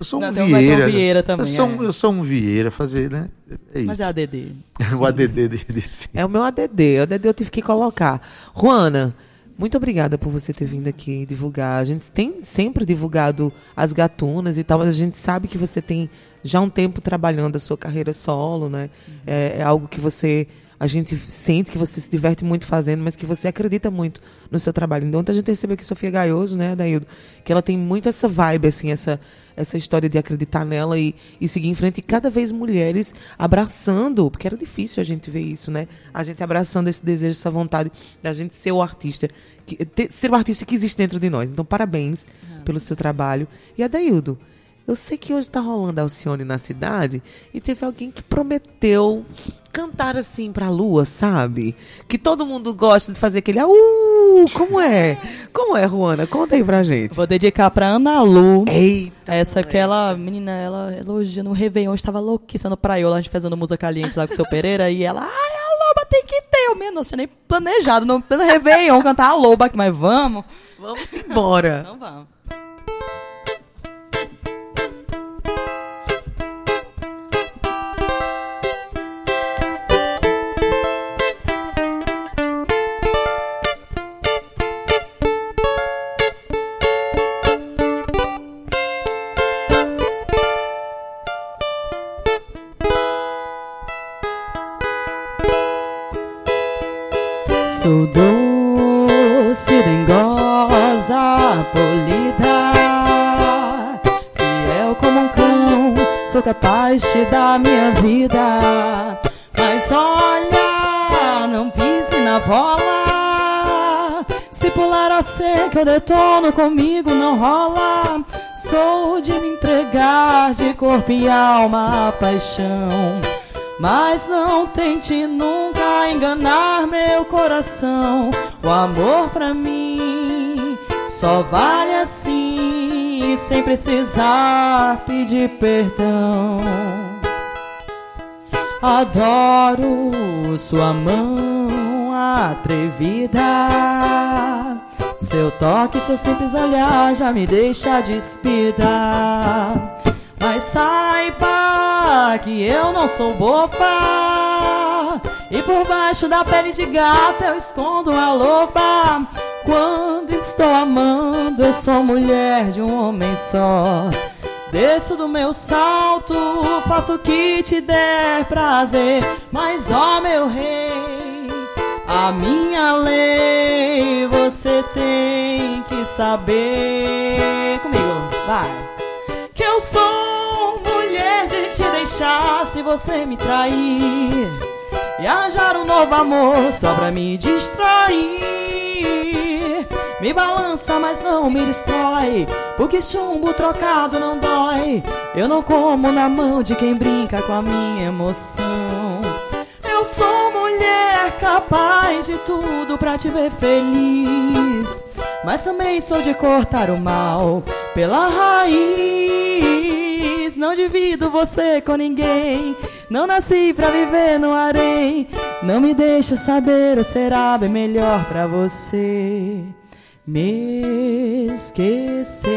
Eu sou um Não, o Beto Vieira. né? Vieira também, Eu sou, um- é. eu sou um Vieira fazer, né? É isso. Mas é ADD. o ADD de, de si. É o meu ADD. O ADD eu tive que colocar. Juana, muito obrigada por você ter vindo aqui divulgar. A gente tem sempre divulgado as gatunas e tal, mas a gente sabe que você tem já um tempo trabalhando a sua carreira solo, né? É, é algo que você. A gente sente que você se diverte muito fazendo, mas que você acredita muito no seu trabalho. Então, ontem a gente recebeu aqui Sofia Gaioso, né, Daildo? Que ela tem muito essa vibe, assim, essa, essa história de acreditar nela e, e seguir em frente. E cada vez mulheres abraçando, porque era difícil a gente ver isso, né? A gente abraçando esse desejo, essa vontade da gente ser o artista, que, ter- ser o artista que existe dentro de nós. Então, parabéns pelo seu trabalho. E Adaildo, eu sei que hoje tá rolando Alcione na cidade e teve alguém que prometeu cantar assim pra lua, sabe? Que todo mundo gosta de fazer aquele uh, como é? Como é, Juana? Conta aí pra gente. Vou dedicar pra Ana Lu. Eita, Essa que ela, menina, ela elogia no Réveillon, estava louquíssima no praiola, a gente fazendo música caliente lá com o seu Pereira, e ela, ai, a loba tem que ter, eu mesmo, não tinha nem planejado, no, no Réveillon cantar a loba aqui, mas vamos. Vamos embora. Então vamos. Detono comigo, não rola. Sou de me entregar de corpo e alma à paixão. Mas não tente nunca enganar meu coração. O amor pra mim só vale assim, sem precisar pedir perdão. Adoro sua mão atrevida. Seu toque, seu simples olhar já me deixa despida. Mas saiba que eu não sou boba. E por baixo da pele de gata eu escondo a loba. Quando estou amando, eu sou mulher de um homem só. Desço do meu salto, faço o que te der prazer. Mas ó meu rei, a minha lei você tem que saber. Comigo, vai. Que eu sou mulher de te deixar se você me trair. E arranjar um novo amor só pra me distrair. Me balança, mas não me destrói. Porque chumbo trocado não dói. Eu não como na mão de quem brinca com a minha emoção. Sou mulher capaz de tudo pra te ver feliz. Mas também sou de cortar o mal pela raiz. Não divido você com ninguém. Não nasci pra viver no harém. Não me deixa saber, será bem melhor pra você me esquecer.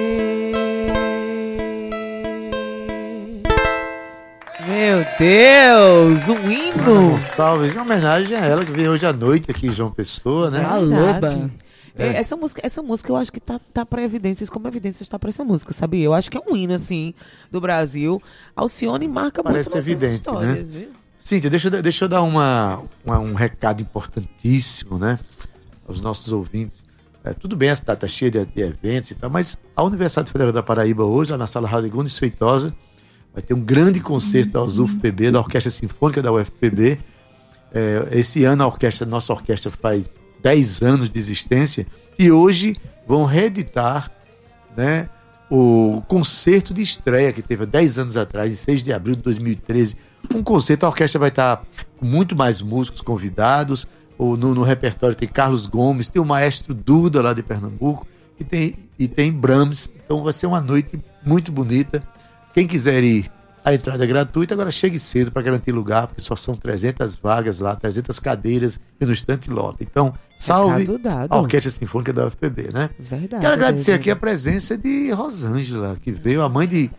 Meu Deus, um hino. Gonçalves, em homenagem a ela que veio hoje à noite aqui em João Pessoa, né? A loba. É, É. Essa, música, essa música eu acho que tá, tá pra evidências, como evidências tá pra essa música, sabia? Eu acho que é um hino, assim, do Brasil. Alcione marca Parece muito nossas evidente, histórias, né? viu? Cíntia, deixa, eu- deixa eu dar uma, uma- um recado importantíssimo, né? Aos nossos ouvintes. É, tudo bem, a cidade está cheia de, de eventos e tal, mas a Universidade Federal da Paraíba hoje, lá na sala Radegundes Feitosa, vai ter um grande concerto da UFPB, da Orquestra Sinfônica da UFPB. É, esse ano a orquestra, nossa orquestra faz 10 anos de existência e hoje vão reeditar né, o concerto de estreia que teve há 10 anos atrás, em 6 de abril de 2013. Um concerto, a orquestra vai estar com muito mais músicos convidados. No, no repertório tem Carlos Gomes, tem o maestro Duda lá de Pernambuco e tem, e tem Brahms. Então vai ser uma noite muito bonita. Quem quiser ir, a entrada é gratuita. Agora chegue cedo para garantir lugar, porque só são 300 vagas lá, 300 cadeiras e no instante lota. Então, salve a Orquestra Sinfônica da UFPB, né? Verdade. Quero agradecer aqui a presença de Rosângela, que veio, a mãe de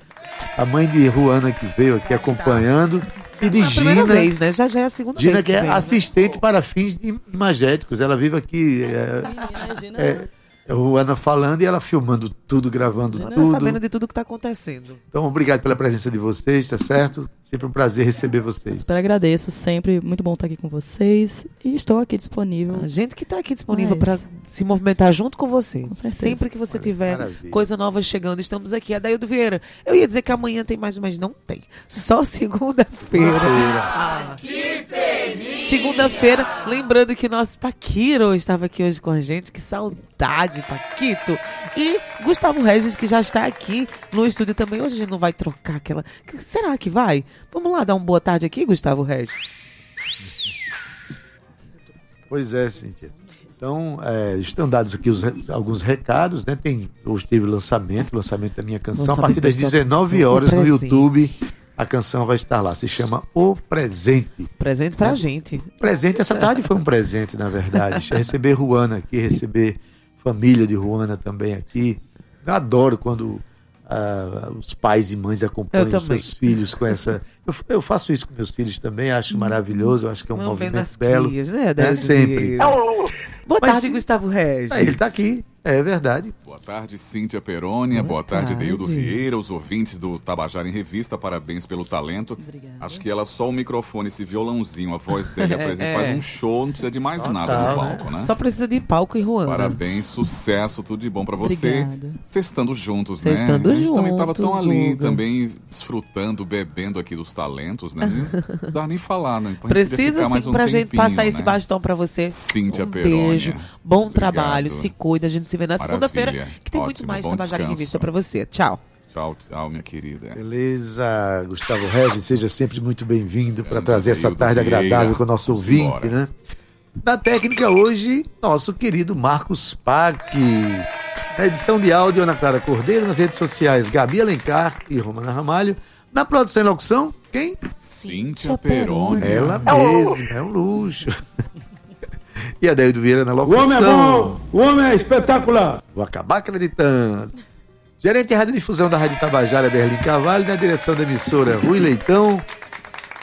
a mãe de Ruana que veio aqui acompanhando, e de É a Gina, vez, né? Já já é a segunda Gina vez que é vem, né? assistente para fins de imagéticos. Ela vive aqui, é, é, é Ruana falando e ela filmando tudo, gravando Tá tudo. sabendo de tudo que tá acontecendo. Então, obrigado pela presença de vocês, tá certo? Sempre um prazer receber vocês. Super agradeço, sempre muito bom estar aqui com vocês e estou aqui disponível. A gente que tá aqui disponível para se movimentar junto com você. certeza. Sempre que você tiver maravilha. coisa nova chegando, estamos aqui. Adaildo Vieira. Eu ia dizer que amanhã tem mais, mas não tem. Só segunda-feira. Ah. Segunda-feira, lembrando que nosso Paquiro estava aqui hoje com a gente. Que saudade, Paquito. E Gustavo Regis, que já está aqui no estúdio também. Hoje a gente não vai trocar aquela. que- Será que vai? Vamos lá dar uma boa tarde aqui, Gustavo Regis. Pois é, Cíntia. Então, é, estão dados aqui os alguns recados, né? Tem, hoje teve lançamento, lançamento da minha canção. Lançamento a partir das da sua 19 canção, horas no. YouTube, a canção vai estar lá. Se chama O Presente. Presente pra gente. Presente, essa tarde foi um presente, na verdade. receber Ruana aqui, receber família de Ruana também aqui. Eu adoro quando ah, os pais e mães acompanham os seus filhos com essa. Eu, eu faço isso com meus filhos também, acho maravilhoso, eu acho que é um Vamos movimento belo. crias, né, né? Adelson Sempre. Boa Mas tarde, se- Gustavo Regis. É, ele tá aqui, é verdade. Boa tarde, Cíntia Perônia. Boa, tarde, tarde. Deildo Vieira, os ouvintes do Tabajara em Revista. Parabéns pelo talento. Acho que ela só o microfone, esse violãozinho, a voz dele apresenta, É. faz um show, não precisa de mais nada Total, no palco, né? Só precisa de palco e Ruanda. Parabéns, sucesso, tudo de bom pra você. Obrigada. Vocês estando juntos, Cês-estando né? A gente também tava tão juntos, ali, Guga. também desfrutando, bebendo aqui dos talentos, né? Não precisava nem falar, né? Precisa ficar mais sim um pra gente passar esse né? bastão pra você. Cíntia um Perônia. Beijo, bom Obrigado. trabalho, se cuida. A gente se vê na segunda-feira, que tem muito Ótimo, mais bom Tabajara em. Revista pra você. Tchau. Tchau, tchau, minha querida. Beleza, Gustavo Regis, seja sempre muito bem-vindo para trazer essa tarde Vieira. agradável com o nosso Vamos ouvinte, embora. né? Na técnica hoje, nosso querido Marcos Pac. Na edição de áudio, Ana Clara Cordeiro, nas redes sociais, Gabi Alencar e Romana Ramalho. Na produção e locução, quem? Cíntia Perônia. Ela mesma, é um luxo. E a Deildo Vieira na O locução. homem é bom, o homem é espetacular. Vou acabar acreditando. Gerente de radiodifusão da Rádio Tabajara, Berlim Carvalho, na direção da emissora Rui Leitão,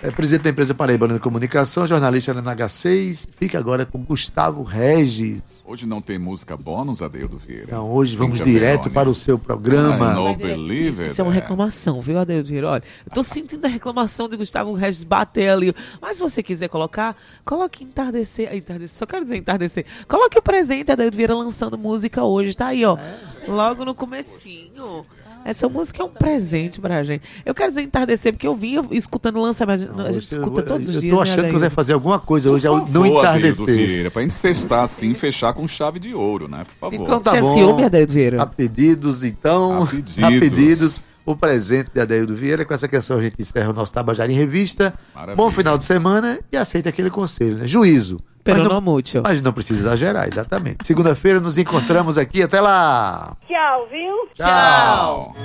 é, presidente da empresa Paraibana de Comunicação, jornalista na NH6. Fica agora com Gustavo Regis. Hoje não tem música bônus, Adeildo Vieira. Então, hoje vamos direto para o seu I programa. don't believe Isso, é uma É. reclamação, viu, Adeildo Vieira? Olha, eu tô sentindo a reclamação de Gustavo Regis bater ali. Mas se você quiser colocar, coloque entardecer. Entardecer, só quero dizer entardecer. Coloque o presente, Adeildo Vieira lançando música hoje, tá aí, ó. Logo no comecinho. Essa música é um presente pra gente. Eu quero dizer entardecer, porque eu vinha escutando lançamento. A gente eu- escuta todos os eu dias. tô né, achando que Adeildo? você vai fazer alguma coisa hoje Por favor, Adeildo entardecer. Vieira, pra gente sextar assim, fechar com chave de ouro, né? Por favor. Então tá Você é bom. ciúme, Adeildo Vieira? A pedidos, então. A pedidos. A pedidos. O presente de Adeildo Vieira. Com essa canção a gente encerra o nosso Tabajara em Revista. Maravilha. Bom final de semana e aceita aquele conselho, né? Juízo. Pero Mas não, mucho. mas não precisa exagerar, exatamente. Segunda-feira nos encontramos aqui. Até lá! Tchau, viu? Tchau.